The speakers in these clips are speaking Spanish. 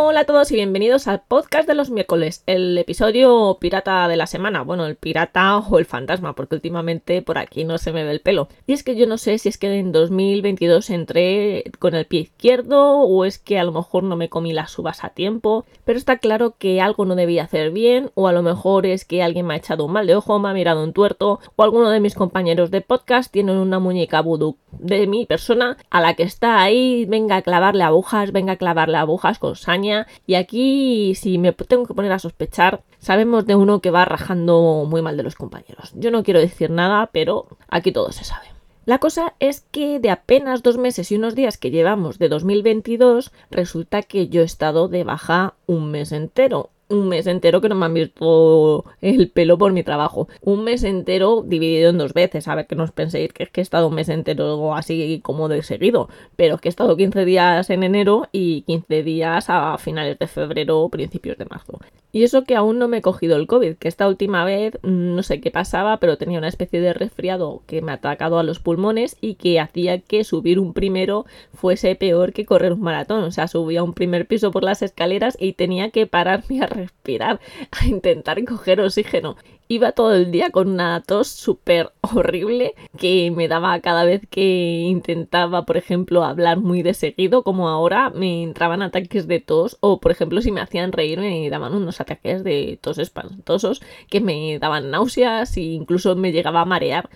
Hola a todos y bienvenidos al podcast de los miércoles, el episodio pirata de la semana, bueno, el pirata o el fantasma, porque últimamente por aquí no se me ve el pelo. Y es que yo no sé si es que en 2022 entré con el pie izquierdo o es que a lo mejor no me comí las uvas a tiempo, pero está claro que algo no debía hacer bien o a lo mejor es que alguien me ha echado un mal de ojo, me ha mirado un tuerto o alguno de mis compañeros de podcast tiene una muñeca vudú de mi persona a la que está ahí, venga a clavarle agujas, venga a clavarle agujas con y aquí, si me tengo que poner a sospechar, sabemos de uno que va rajando muy mal de los compañeros. Yo no quiero decir nada, pero aquí todo se sabe. La cosa es que de apenas dos meses y unos días que llevamos de 2022, resulta que yo he estado de baja un mes entero un mes entero que no me han visto el pelo por mi trabajo. Un mes entero dividido en dos veces. A ver, que no os penséis que es que he estado un mes entero así como de seguido. Pero es que he estado 15 días en enero y 15 días a finales de febrero principios de marzo. Y eso que aún no me he cogido el COVID, que esta última vez mm, no sé qué pasaba, pero tenía una especie de resfriado que me ha atacado a los pulmones y que hacía que subir un primero fuese peor que correr un maratón. O sea, subía un primer piso por las escaleras y tenía que pararme a respirar, a intentar coger oxígeno iba todo el día con una tos súper horrible que me daba cada vez que intentaba, por ejemplo, hablar muy de seguido, como ahora me entraban ataques de tos o, por ejemplo, si me hacían reír me daban unos ataques de tos espantosos que me daban náuseas e incluso me llegaba a marear.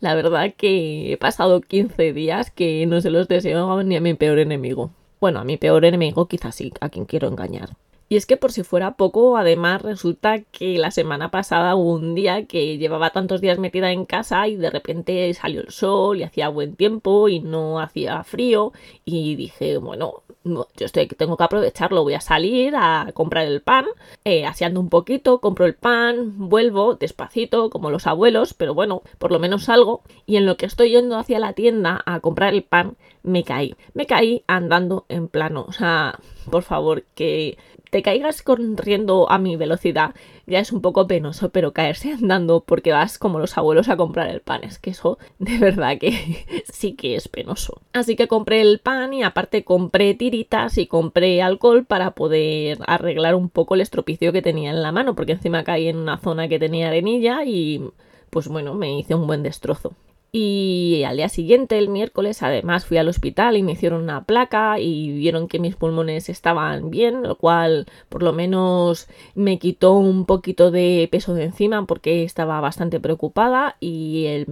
la verdad que he pasado 15 días que no se los deseo ni a mi peor enemigo. Bueno, a mi peor enemigo quizás sí, a quien quiero engañar. Y es que por si fuera poco, además resulta que la semana pasada hubo un día que llevaba tantos días metida en casa y de repente salió el sol y hacía buen tiempo y no hacía frío. Y dije, bueno, yo estoy, tengo que aprovecharlo, voy a salir a comprar el pan, eh, aseando un poquito, compro el pan, vuelvo despacito como los abuelos, pero bueno, por lo menos salgo y en lo que estoy yendo hacia la tienda a comprar el pan, me caí, me caí andando en plano, o sea, por favor, que te caigas corriendo a mi velocidad ya es un poco penoso, pero caerse andando porque vas como los abuelos a comprar el pan, es que eso de verdad que sí que es penoso. Así que compré el pan y aparte compré tiritas y compré alcohol para poder arreglar un poco el estropicio que tenía en la mano, porque encima caí en una zona que tenía arenilla y pues bueno, me hice un buen destrozo. Y al día siguiente, el miércoles, además fui al hospital y me hicieron una placa y vieron que mis pulmones estaban bien, lo cual por lo menos me quitó un poquito de peso de encima porque estaba bastante preocupada y el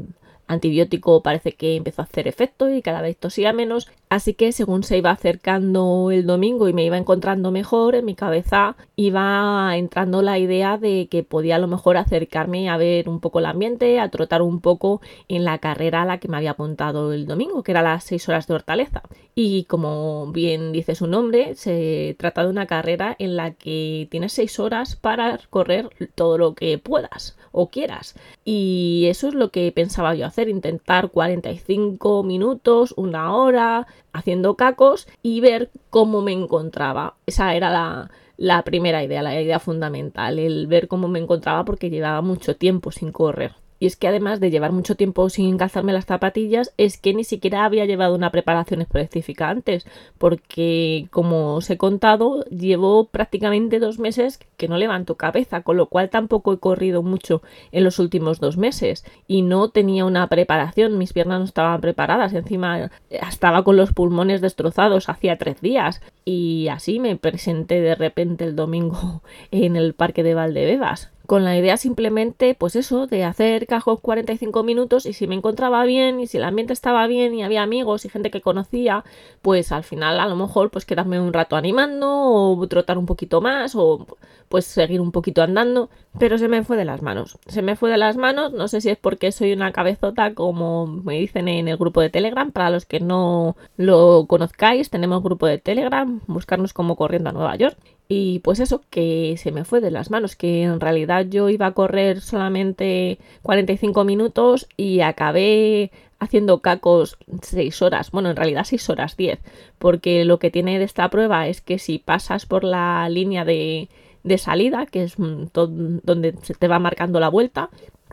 antibiótico parece que empezó a hacer efecto y cada vez tosía menos, así que según se iba acercando el domingo y me iba encontrando mejor, en mi cabeza iba entrando la idea de que podía a lo mejor acercarme a ver un poco el ambiente, a trotar un poco en la carrera a la que me había apuntado el domingo, que era las 6 horas de hortaleza. Y como bien dice su nombre, se trata de una carrera en la que tienes 6 horas para correr todo lo que puedas o quieras. Y eso es lo que pensaba yo hacer, intentar 45 minutos, una hora, haciendo cacos y ver cómo me encontraba. Esa era la, la primera idea, la idea fundamental, el ver cómo me encontraba porque llevaba mucho tiempo sin correr. Y es que además de llevar mucho tiempo sin calzarme las zapatillas, es que ni siquiera había llevado una preparación específica antes, porque como os he contado, llevo prácticamente dos meses que no levanto cabeza, con lo cual tampoco he corrido mucho en los últimos dos meses. Y no tenía una preparación, mis piernas no estaban preparadas, encima estaba con los pulmones destrozados hacía tres días. Y así me presenté de repente el domingo en el parque de Valdebebas con la idea simplemente, pues eso, de hacer cajos 45 minutos y si me encontraba bien y si el ambiente estaba bien y había amigos y gente que conocía, pues al final a lo mejor pues quedarme un rato animando o trotar un poquito más o pues seguir un poquito andando, pero se me fue de las manos. Se me fue de las manos, no sé si es porque soy una cabezota como me dicen en el grupo de Telegram, para los que no lo conozcáis, tenemos grupo de Telegram, buscarnos como corriendo a Nueva York y pues eso, que se me fue de las manos, que en realidad yo iba a correr solamente 45 minutos y acabé haciendo cacos 6 horas, bueno, en realidad 6 horas 10, porque lo que tiene de esta prueba es que si pasas por la línea de, de salida, que es donde se te va marcando la vuelta,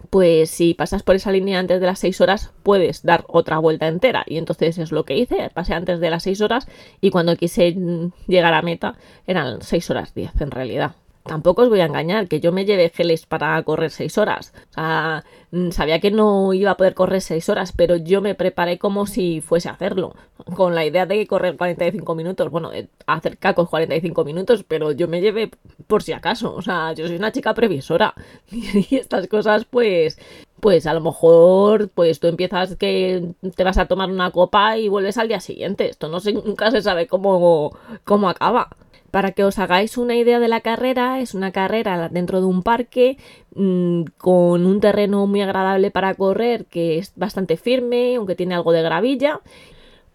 pues si pasas por esa línea antes de las 6 horas puedes dar otra vuelta entera. Y entonces es lo que hice, pasé antes de las 6 horas y cuando quise llegar a meta eran 6 horas 10 en realidad tampoco os voy a engañar, que yo me llevé geles para correr 6 horas. O sea, mm, sabía que no iba a poder correr 6 horas, pero yo me preparé como si fuese a hacerlo. Con la idea de correr 45 minutos. Bueno, hacer cacos 45 minutos, pero yo me llevé por si acaso. O sea, yo soy una chica previsora. Y estas cosas, pues, pues a lo mejor pues tú empiezas que te vas a tomar una copa y vuelves al día siguiente. Esto no sé, nunca se sabe cómo, cómo acaba. Para que os hagáis una idea de la carrera, es una carrera dentro de un parque mmm, con un terreno muy agradable para correr, que es bastante firme, aunque tiene algo de gravilla.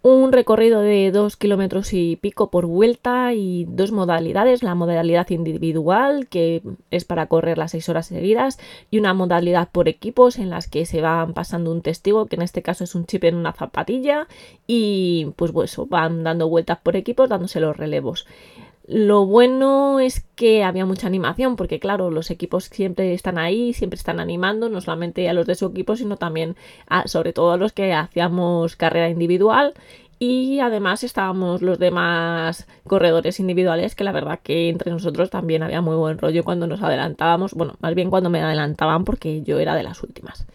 Un recorrido de dos kilómetros y pico por vuelta y dos modalidades, la modalidad individual, que es para correr las seis horas seguidas, y una modalidad por equipos en las que se van pasando un testigo, que en este caso es un chip en una zapatilla, y pues, pues van dando vueltas por equipos, dándose los relevos. Lo bueno es que había mucha animación, porque claro, los equipos siempre están ahí, siempre están animando, no solamente a los de su equipo, sino también a, sobre todo a los que hacíamos carrera individual. Y además estábamos los demás corredores individuales, que la verdad que entre nosotros también había muy buen rollo cuando nos adelantábamos, bueno, más bien cuando me adelantaban porque yo era de las últimas.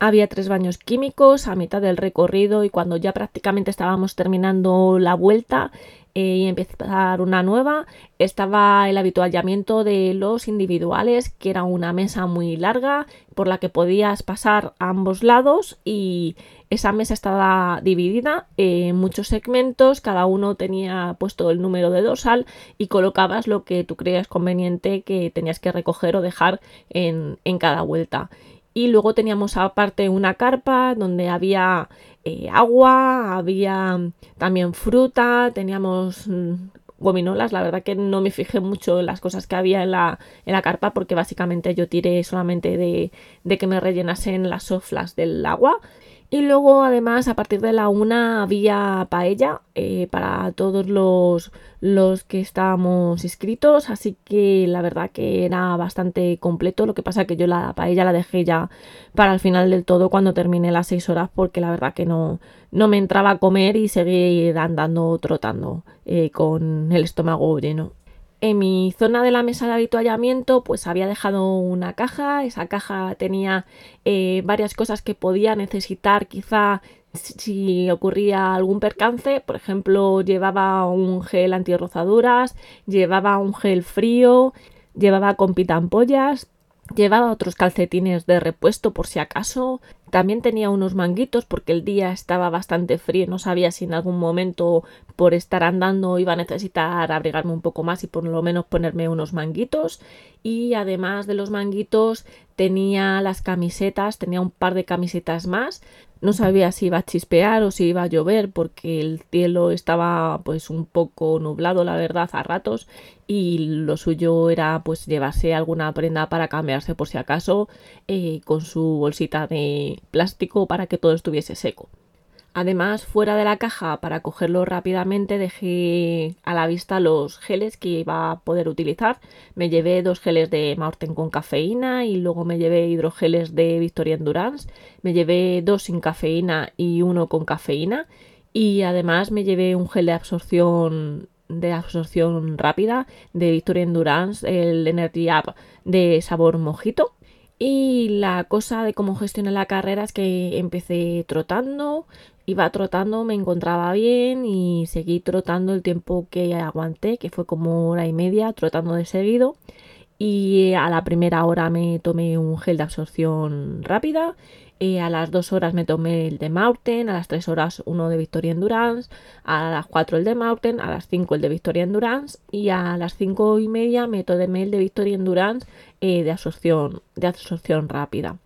Había tres baños químicos a mitad del recorrido y cuando ya prácticamente estábamos terminando la vuelta, y empezar una nueva. Estaba el habituallamiento de los individuales, que era una mesa muy larga por la que podías pasar a ambos lados y esa mesa estaba dividida en muchos segmentos, cada uno tenía puesto el número de dorsal y colocabas lo que tú creías conveniente que tenías que recoger o dejar en, en cada vuelta. Y luego teníamos aparte una carpa donde había eh, agua, había también fruta, teníamos mm, gominolas. La verdad que no me fijé mucho en las cosas que había en la, en la carpa porque básicamente yo tiré solamente de, de que me rellenasen las soflas del agua. Y luego, además, a partir de la una había paella eh, para todos los, los que estábamos inscritos. Así que la verdad que era bastante completo. Lo que pasa que yo la paella la dejé ya para el final del todo cuando terminé las seis horas. Porque la verdad que no, no me entraba a comer y seguí andando trotando eh, con el estómago lleno. En mi zona de la mesa de habituallamiento pues había dejado una caja, esa caja tenía eh, varias cosas que podía necesitar quizá si ocurría algún percance, por ejemplo llevaba un gel antirrozaduras, llevaba un gel frío, llevaba compitampollas, Llevaba otros calcetines de repuesto por si acaso. También tenía unos manguitos porque el día estaba bastante frío. No sabía si en algún momento por estar andando iba a necesitar abrigarme un poco más y por lo menos ponerme unos manguitos. Y además de los manguitos tenía las camisetas, tenía un par de camisetas más no sabía si iba a chispear o si iba a llover porque el cielo estaba pues un poco nublado la verdad a ratos y lo suyo era pues llevarse alguna prenda para cambiarse por si acaso eh, con su bolsita de plástico para que todo estuviese seco. Además, fuera de la caja, para cogerlo rápidamente, dejé a la vista los geles que iba a poder utilizar. Me llevé dos geles de Maurten con cafeína y luego me llevé hidrogeles de Victoria Endurance. Me llevé dos sin cafeína y uno con cafeína. Y además me llevé un gel de absorción de absorción rápida de Victoria Endurance, el Energy Up de sabor mojito. Y la cosa de cómo gestioné la carrera es que empecé trotando, iba trotando, me encontraba bien y seguí trotando el tiempo que aguanté, que fue como hora y media, trotando de seguido. Y a la primera hora me tomé un gel de absorción rápida. Eh, a las dos horas me tomé el de Mountain, a las tres horas uno de Victoria Endurance, a las cuatro el de Mountain, a las cinco el de Victoria Endurance y a las cinco y media me tomé el de Victoria Endurance eh, de, absorción, de absorción rápida.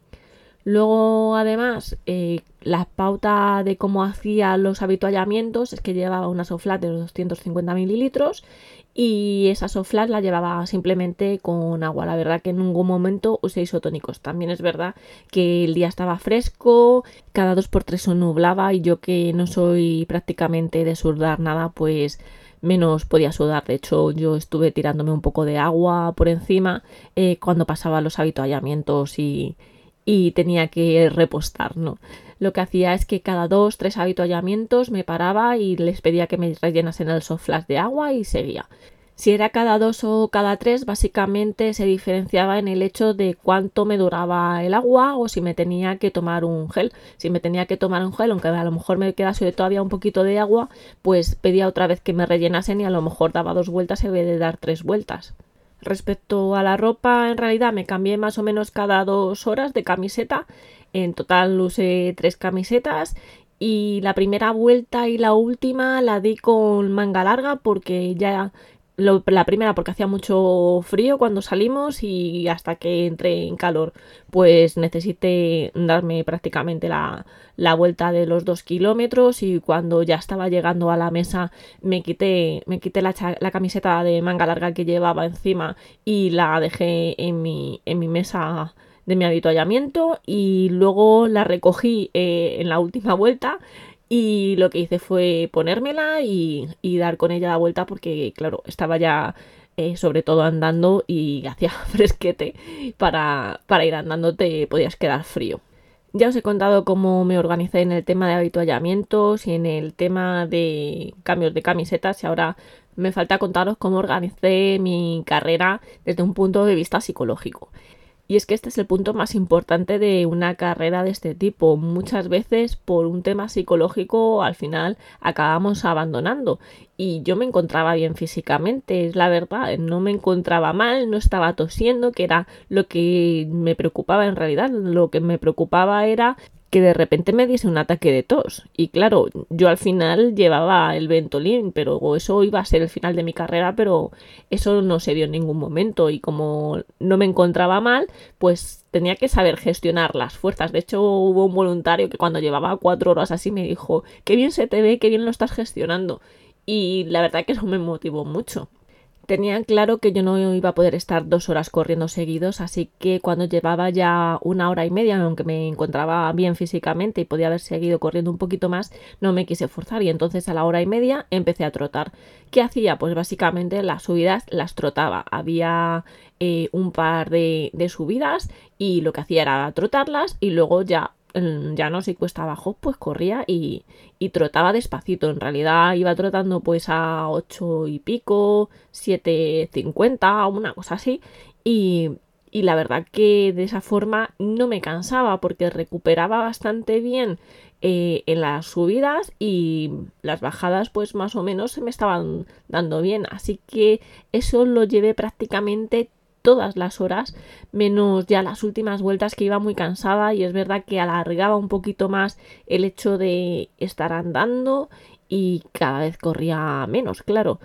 Luego, además, eh, la pauta de cómo hacía los habituallamientos es que llevaba una soflat de 250 mililitros y esa soflat la llevaba simplemente con agua. La verdad que en ningún momento usé isotónicos. También es verdad que el día estaba fresco, cada dos por tres se nublaba y yo que no soy prácticamente de sudar nada, pues menos podía sudar. De hecho, yo estuve tirándome un poco de agua por encima eh, cuando pasaba los habituallamientos y, y tenía que repostar, ¿no? Lo que hacía es que cada dos, tres habituallamientos me paraba y les pedía que me rellenasen el soft flash de agua y seguía. Si era cada dos o cada tres, básicamente se diferenciaba en el hecho de cuánto me duraba el agua o si me tenía que tomar un gel. Si me tenía que tomar un gel, aunque a lo mejor me quedase todavía un poquito de agua, pues pedía otra vez que me rellenasen y a lo mejor daba dos vueltas en vez de dar tres vueltas. Respecto a la ropa, en realidad me cambié más o menos cada dos horas de camiseta. En total usé tres camisetas y la primera vuelta y la última la di con manga larga porque ya la primera porque hacía mucho frío cuando salimos y hasta que entré en calor pues necesité darme prácticamente la, la vuelta de los dos kilómetros y cuando ya estaba llegando a la mesa me quité, me quité la, la, camiseta de manga larga que llevaba encima y la dejé en mi, en mi mesa de mi habituallamiento y luego la recogí eh, en la última vuelta y lo que hice fue ponérmela y, dar con ella la vuelta porque, claro, estaba ya eh, sobre todo andando y hacía fresquete. Para, para ir andando te podías quedar frío. Ya os he contado cómo me organicé en el tema de habituallamientos y en el tema de cambios de camisetas y ahora me falta contaros cómo organicé mi carrera desde un punto de vista psicológico. Y es que este es el punto más importante de una carrera de este tipo. Muchas veces por un tema psicológico al final acabamos abandonando. Y yo me encontraba bien físicamente, es la verdad, no me encontraba mal, no estaba tosiendo, que era lo que me preocupaba en realidad. Lo que me preocupaba era que de repente me diese un ataque de tos. Y claro, yo al final llevaba el Ventolin, pero eso iba a ser el final de mi carrera, pero eso no se dio en ningún momento. Y como no me encontraba mal, pues tenía que saber gestionar las fuerzas. De hecho, hubo un voluntario que cuando llevaba cuatro horas así me dijo, qué bien se te ve, qué bien lo estás gestionando. Y la verdad que eso me motivó mucho. Tenía claro que yo no iba a poder estar dos horas corriendo seguidos, así que cuando llevaba ya una hora y media, aunque me encontraba bien físicamente y podía haber seguido corriendo un poquito más, no me quise forzar y entonces a la hora y media empecé a trotar. ¿Qué hacía? Pues básicamente las subidas las trotaba. Había eh, un par de subidas y lo que hacía era trotarlas y luego ya ya no si cuesta abajo, pues corría y, y, trotaba despacito. En realidad iba trotando pues a 8 y pico, 7.50, una cosa así. Y, y la verdad que de esa forma no me cansaba porque recuperaba bastante bien eh, en las subidas y las bajadas pues más o menos se me estaban dando bien. Así que eso lo llevé prácticamente todas las horas, menos ya las últimas vueltas que iba muy cansada y es verdad que alargaba un poquito más el hecho de estar andando y cada vez corría menos, claro.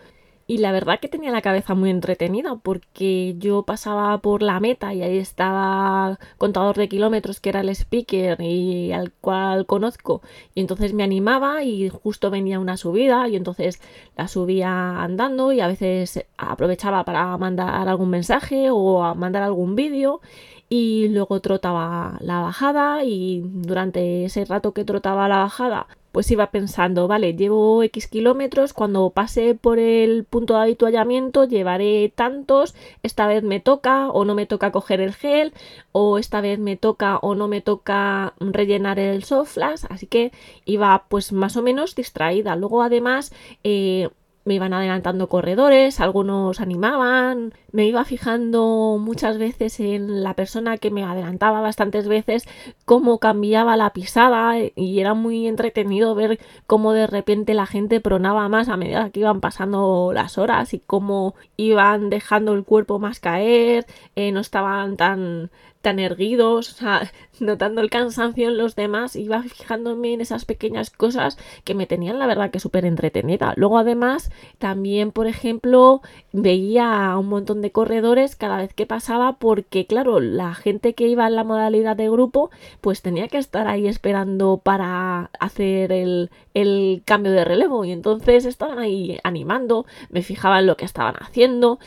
Y la verdad que tenía la cabeza muy entretenida porque yo pasaba por la meta y ahí estaba contador de kilómetros que era el speaker y al cual conozco. Y entonces me animaba y justo venía una subida y entonces la subía andando y a veces aprovechaba para mandar algún mensaje o mandar algún vídeo y luego trotaba la bajada y durante ese rato que trotaba la bajada pues iba pensando, vale, llevo X kilómetros, cuando pase por el punto de habituallamiento llevaré tantos, esta vez me toca o no me toca coger el gel, o esta vez me toca o no me toca rellenar el soft flash, así que iba pues más o menos distraída. Luego además... Eh, me iban adelantando corredores, algunos animaban, me iba fijando muchas veces en la persona que me adelantaba bastantes veces, cómo cambiaba la pisada y era muy entretenido ver cómo de repente la gente pronaba más a medida que iban pasando las horas y cómo iban dejando el cuerpo más caer, eh, no estaban tan erguidos, notando el cansancio en los demás, iba fijándome en esas pequeñas cosas que me tenían la verdad que súper entretenida. Luego además también, por ejemplo, veía a un montón de corredores cada vez que pasaba porque claro, la gente que iba en la modalidad de grupo pues tenía que estar ahí esperando para hacer el, el cambio de relevo y entonces estaban ahí animando, me fijaba en lo que estaban haciendo,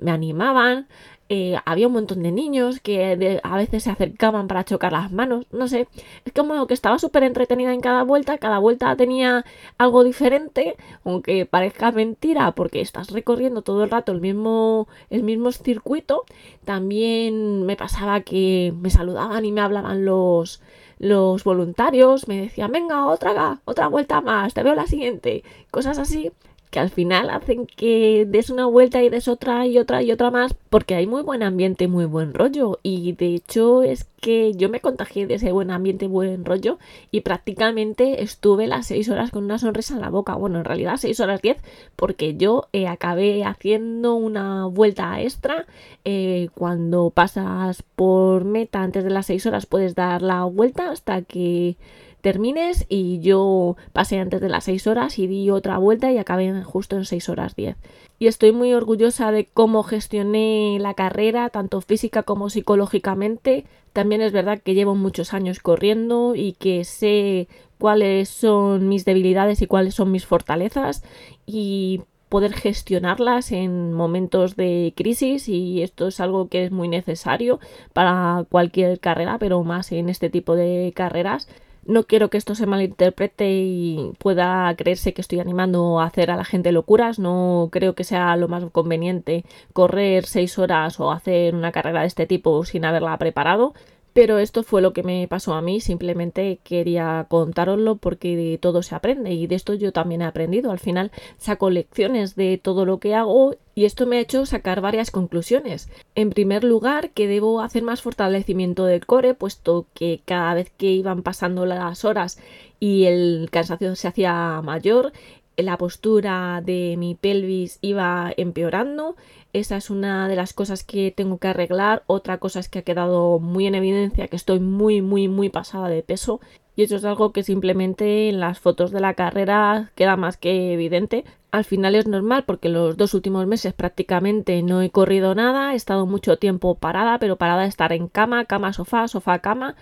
me animaban, eh, había un montón de niños que a veces se acercaban para chocar las manos, no sé, es como que estaba súper entretenida en cada vuelta, cada vuelta tenía algo diferente, aunque parezca mentira porque estás recorriendo todo el rato el mismo, el mismo circuito, también me pasaba que me saludaban y me hablaban los, los voluntarios, me decían, venga, otra, otra vuelta más, te veo la siguiente, cosas así que al final hacen que des una vuelta y des otra y otra y otra más, porque hay muy buen ambiente, muy buen rollo. Y de hecho es que yo me contagié de ese buen ambiente, buen rollo, y prácticamente estuve las 6 horas con una sonrisa en la boca. Bueno, en realidad 6 horas 10, porque yo eh, acabé haciendo una vuelta extra. Eh, cuando pasas por meta antes de las 6 horas puedes dar la vuelta hasta que termines y yo pasé antes de las 6 horas y di otra vuelta y acabé justo en 6 horas 10. Y estoy muy orgullosa de cómo gestioné la carrera, tanto física como psicológicamente. También es verdad que llevo muchos años corriendo y que sé cuáles son mis debilidades y cuáles son mis fortalezas y poder gestionarlas en momentos de crisis y esto es algo que es muy necesario para cualquier carrera, pero más en este tipo de carreras no quiero que esto se malinterprete y pueda creerse que estoy animando a hacer a la gente locuras. No creo que sea lo más conveniente correr seis horas o hacer una carrera de este tipo sin haberla preparado. Pero esto fue lo que me pasó a mí, simplemente quería contároslo porque de todo se aprende y de esto yo también he aprendido. Al final saco lecciones de todo lo que hago y esto me ha hecho sacar varias conclusiones. En primer lugar, que debo hacer más fortalecimiento del core, puesto que cada vez que iban pasando las horas y el cansancio se hacía mayor, la postura de mi pelvis iba empeorando. Esa es una de las cosas que tengo que arreglar. Otra cosa es que ha quedado muy en evidencia que estoy muy, muy, muy pasada de peso. Y eso es algo que simplemente en las fotos de la carrera queda más que evidente. Al final es normal porque los dos últimos meses prácticamente no he corrido nada, he estado mucho tiempo parada, pero parada estar en cama, cama, sofá, sofá, cama.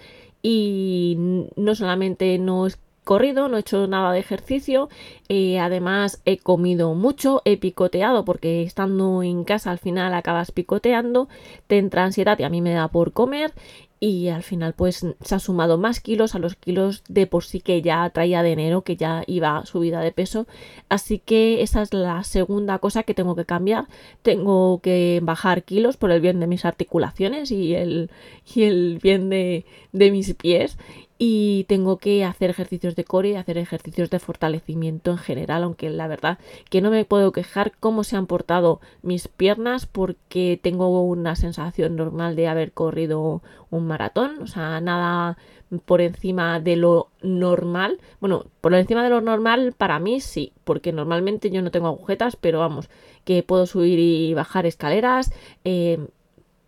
Y no solamente no es corrido, no he hecho nada de ejercicio, eh, además he comido mucho, he picoteado porque estando en casa al final acabas picoteando, te entra ansiedad y a mí me da por comer y al final pues se ha sumado más kilos a los kilos de por sí que ya traía de enero que ya iba subida de peso. Así que esa es la segunda cosa que tengo que cambiar. Tengo que bajar kilos por el bien de mis articulaciones y el, y el bien de, de mis pies y tengo que hacer ejercicios de core y hacer ejercicios de fortalecimiento en general, aunque la verdad que no me puedo quejar cómo se han portado mis piernas porque tengo una sensación normal de haber corrido un maratón, o sea, nada por encima de lo normal. Bueno, por encima de lo normal para mí sí, porque normalmente yo no tengo agujetas, pero vamos, que puedo subir y bajar escaleras, eh,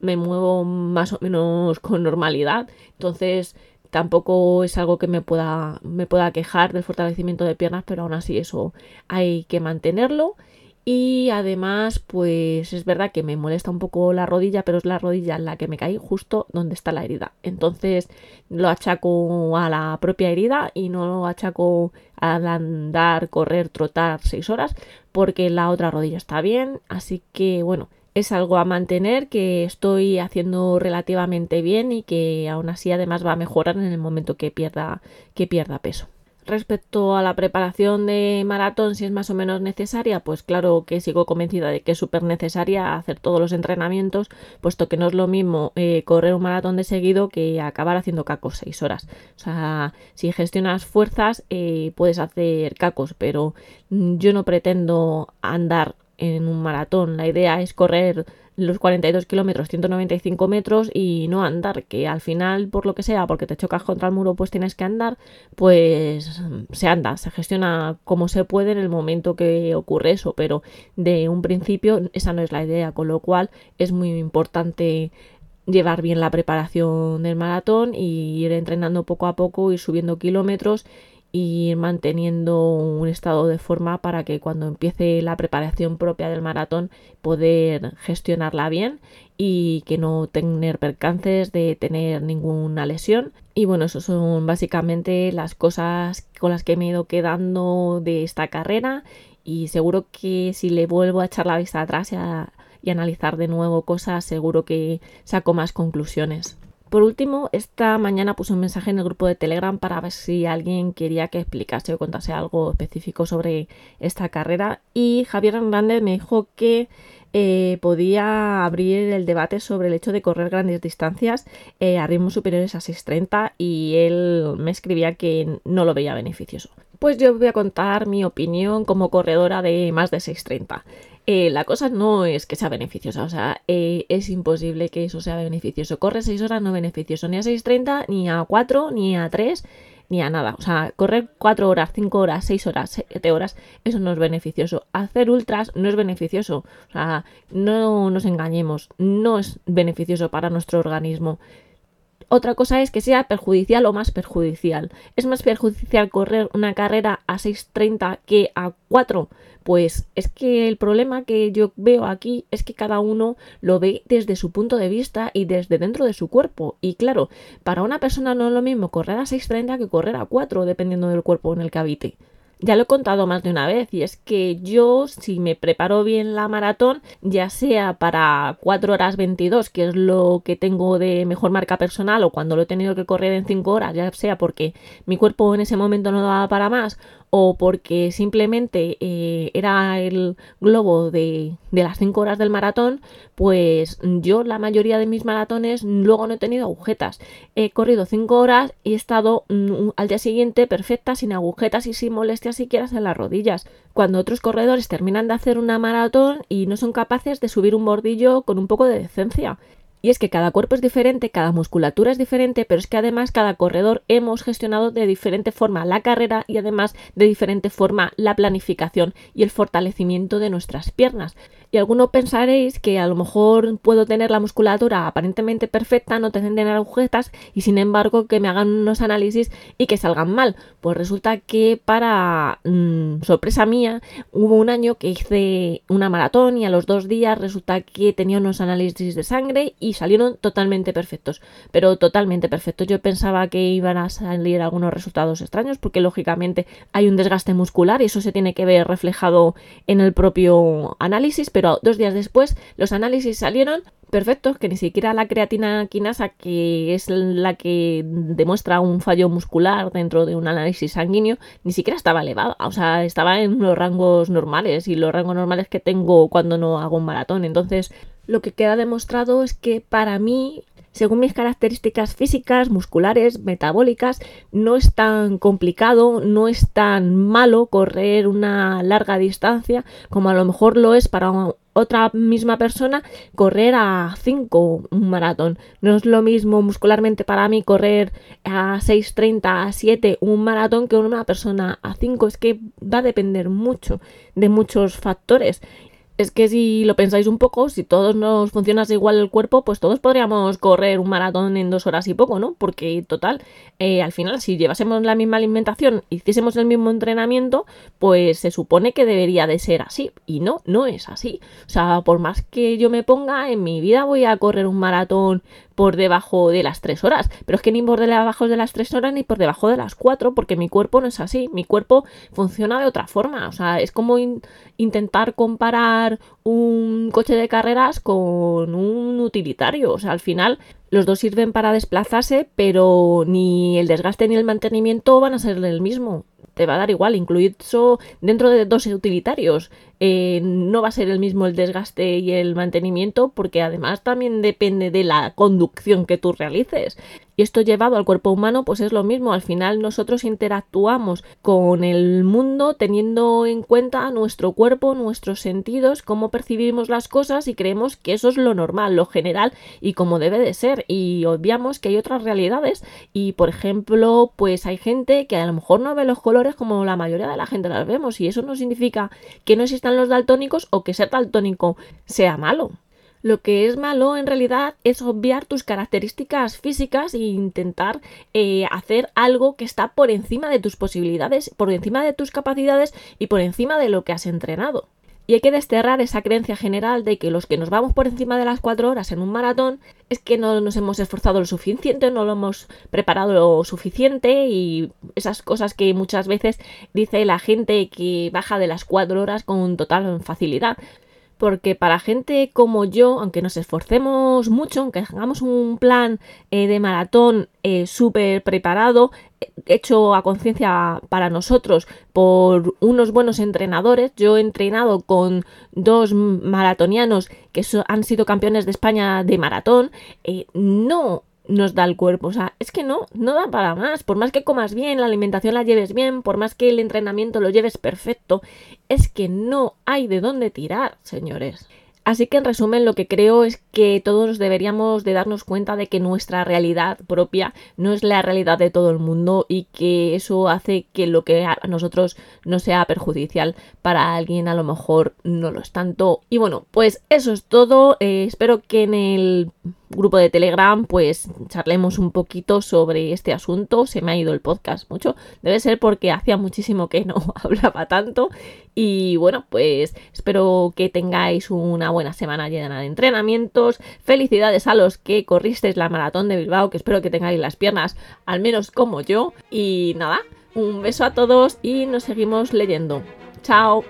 me muevo más o menos con normalidad, entonces Tampoco es algo que me pueda, me pueda quejar del fortalecimiento de piernas, pero aún así eso hay que mantenerlo. Y además, pues es verdad que me molesta un poco la rodilla, pero es la rodilla en la que me caí justo donde está la herida. Entonces lo achaco a la propia herida y no lo achaco al andar, correr, trotar seis horas, porque la otra rodilla está bien. Así que bueno, es algo a mantener que estoy haciendo relativamente bien y que aún así además va a mejorar en el momento que pierda, que pierda peso. Respecto a la preparación de maratón, si es más o menos necesaria, pues claro que sigo convencida de que es súper necesaria hacer todos los entrenamientos, puesto que no es lo mismo eh, correr un maratón de seguido que acabar haciendo cacos seis horas. O sea, si gestionas fuerzas, eh, puedes hacer cacos, pero yo no pretendo andar en un maratón. La idea es correr los 42 kilómetros, 195 metros y no andar, que al final, por lo que sea, porque te chocas contra el muro, pues tienes que andar, pues se anda, se gestiona como se puede en el momento que ocurre eso, pero de un principio esa no es la idea, con lo cual es muy importante llevar bien la preparación del maratón y ir entrenando poco a poco, ir subiendo kilómetros ir manteniendo un estado de forma para que cuando empiece la preparación propia del maratón poder gestionarla bien y que no tener percances de tener ninguna lesión. Y bueno, eso son básicamente las cosas con las que me he ido quedando de esta carrera y seguro que si le vuelvo a echar la vista atrás y, y analizar de nuevo cosas, seguro que saco más conclusiones. Por último, esta mañana puse un mensaje en el grupo de Telegram para ver si alguien quería que explicase o contase algo específico sobre esta carrera y Javier Hernández me dijo que eh, podía abrir el debate sobre el hecho de correr grandes distancias eh, a ritmos superiores a 6.30 y él me escribía que no lo veía beneficioso. Pues yo voy a contar mi opinión como corredora de más de 6.30. Eh, la cosa no es que sea beneficiosa, o sea, eh, es imposible que eso sea beneficioso. Correr 6 horas no beneficioso, ni a 6.30, ni a 4, ni a 3, ni a nada. O sea, correr 4 horas, 5 horas, 6 horas, 7 horas, eso no es beneficioso. Hacer ultras no es beneficioso. O sea, no nos engañemos, no es beneficioso para nuestro organismo. Otra cosa es que sea perjudicial o más perjudicial. Es más perjudicial correr una carrera a 6.30 que a 4. Pues es que el problema que yo veo aquí es que cada uno lo ve desde su punto de vista y desde dentro de su cuerpo. Y claro, para una persona no es lo mismo correr a 6.30 que correr a 4, dependiendo del cuerpo en el que habite. Ya lo he contado más de una vez y es que yo si me preparo bien la maratón, ya sea para 4 horas 22, que es lo que tengo de mejor marca personal, o cuando lo he tenido que correr en 5 horas, ya sea porque mi cuerpo en ese momento no daba para más, o porque simplemente eh, era el globo de, de las 5 horas del maratón, pues yo la mayoría de mis maratones luego no he tenido agujetas. He corrido 5 horas y he estado mm, al día siguiente perfecta, sin agujetas y sin molestias siquiera en las rodillas. Cuando otros corredores terminan de hacer una maratón y no son capaces de subir un bordillo con un poco de decencia. Y es que cada cuerpo es diferente, cada musculatura es diferente, pero es que además cada corredor hemos gestionado de diferente forma la carrera y además de diferente forma la planificación y el fortalecimiento de nuestras piernas. Y algunos pensaréis que a lo mejor puedo tener la musculatura aparentemente perfecta, no tener agujetas y sin embargo que me hagan unos análisis y que salgan mal. Pues resulta que para mm, sorpresa mía hubo un año que hice una maratón y a los dos días resulta que tenía unos análisis de sangre y salieron totalmente perfectos. Pero totalmente perfectos. Yo pensaba que iban a salir algunos resultados extraños porque lógicamente hay un desgaste muscular y eso se tiene que ver reflejado en el propio análisis pero dos días después los análisis salieron perfectos, que ni siquiera la creatina quinasa, que es la que demuestra un fallo muscular dentro de un análisis sanguíneo, ni siquiera estaba elevada, o sea, estaba en los rangos normales y los rangos normales que tengo cuando no hago un maratón. Entonces, lo que queda demostrado es que para mí según mis características físicas, musculares, metabólicas, no es tan complicado, no es tan malo correr una larga distancia como a lo mejor lo es para otra misma persona correr a 5 un maratón. No es lo mismo muscularmente para mí correr a 6.30, a 7 un maratón que una persona a 5. Es que va a depender mucho de muchos factores es que si lo pensáis un poco, si todos nos funcionase igual el cuerpo, pues todos podríamos correr un maratón en dos horas y poco, ¿no? Porque total, eh, al final, si llevásemos la misma alimentación, hiciésemos el mismo entrenamiento, pues se supone que debería de ser así. Y no, no es así. O sea, por más que yo me ponga, en mi vida voy a correr un maratón por debajo de las tres horas. Pero es que ni por debajo de las tres horas ni por debajo de las cuatro, porque mi cuerpo no es así. Mi cuerpo funciona de otra forma. O sea, es como intentar comparar un coche de carreras con un utilitario. O sea, al final los dos sirven para desplazarse, pero ni el desgaste ni el mantenimiento van a ser el mismo te va a dar igual, incluso dentro de dos utilitarios. Eh, no va a ser el mismo el desgaste y el mantenimiento porque además también depende de la conducción que tú realices. Y esto llevado al cuerpo humano, pues es lo mismo. Al final nosotros interactuamos con el mundo teniendo en cuenta nuestro cuerpo, nuestros sentidos, cómo percibimos las cosas y creemos que eso es lo normal, lo general y como debe de ser. Y obviamos que hay otras realidades. Y por ejemplo, pues hay gente que a lo mejor no ve los colores como la mayoría de la gente las vemos. Y eso no significa que no existan los daltónicos o que ser daltónico sea malo. Lo que es malo en realidad es obviar tus características físicas e intentar eh, hacer algo que está por encima de tus posibilidades, por encima de tus capacidades y por encima de lo que has entrenado. Y hay que desterrar esa creencia general de que los que nos vamos por encima de las cuatro horas en un maratón es que no nos hemos esforzado lo suficiente, no lo hemos preparado lo suficiente y esas cosas que muchas veces dice la gente que baja de las cuatro horas con total facilidad porque para gente como yo, aunque nos esforcemos mucho, aunque hagamos un plan eh, de maratón eh, súper preparado, eh, hecho a conciencia para nosotros por unos buenos entrenadores, yo he entrenado con dos maratonianos que han sido campeones de España de maratón, no nos da el cuerpo. O sea, es que no, no da para más. Por más que comas bien, la alimentación la lleves bien, por más que el entrenamiento lo lleves perfecto, es que no hay de dónde tirar, señores. Así que en resumen lo que creo es que todos deberíamos de darnos cuenta de que nuestra realidad propia no es la realidad de todo el mundo y que eso hace que lo que a nosotros no sea perjudicial para alguien a lo mejor no lo es tanto. Y bueno, pues eso es todo. Eh, espero que en el grupo de Telegram pues charlemos un poquito sobre este asunto. Se me ha ido el podcast mucho. Debe ser porque hacía muchísimo que no hablaba tanto. Y bueno, pues espero que tengáis una buena semana llena de entrenamientos. Felicidades a los que corristeis la maratón de Bilbao, que espero que tengáis las piernas al menos como yo. Y nada, un beso a todos y nos seguimos leyendo. Chao.